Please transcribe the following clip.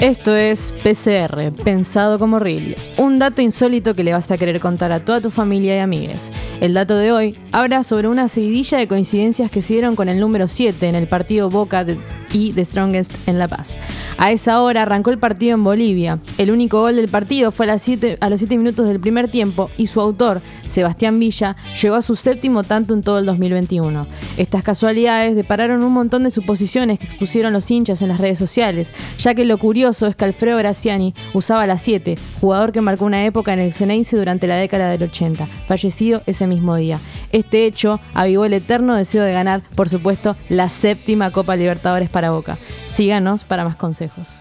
Esto es PCR, pensado como real. Un dato insólito que le vas a querer contar a toda tu familia y amigues. El dato de hoy habla sobre una seguidilla de coincidencias que se dieron con el número 7 en el partido Boca y The Strongest en La Paz. A esa hora arrancó el partido en Bolivia. El único gol del partido fue a, las a los 7 minutos del primer tiempo y su autor, Sebastián Villa, llegó a su séptimo tanto en todo el 2021. Estas casualidades depararon un montón de suposiciones que expusieron los hinchas en las redes sociales, ya que lo curioso es que Alfredo Graciani usaba la 7, jugador que marcó una época en el Ceneice durante la década del 80, fallecido ese mismo día. Este hecho avivó el eterno deseo de ganar, por supuesto, la séptima Copa Libertadores para Boca. Síganos para más consejos.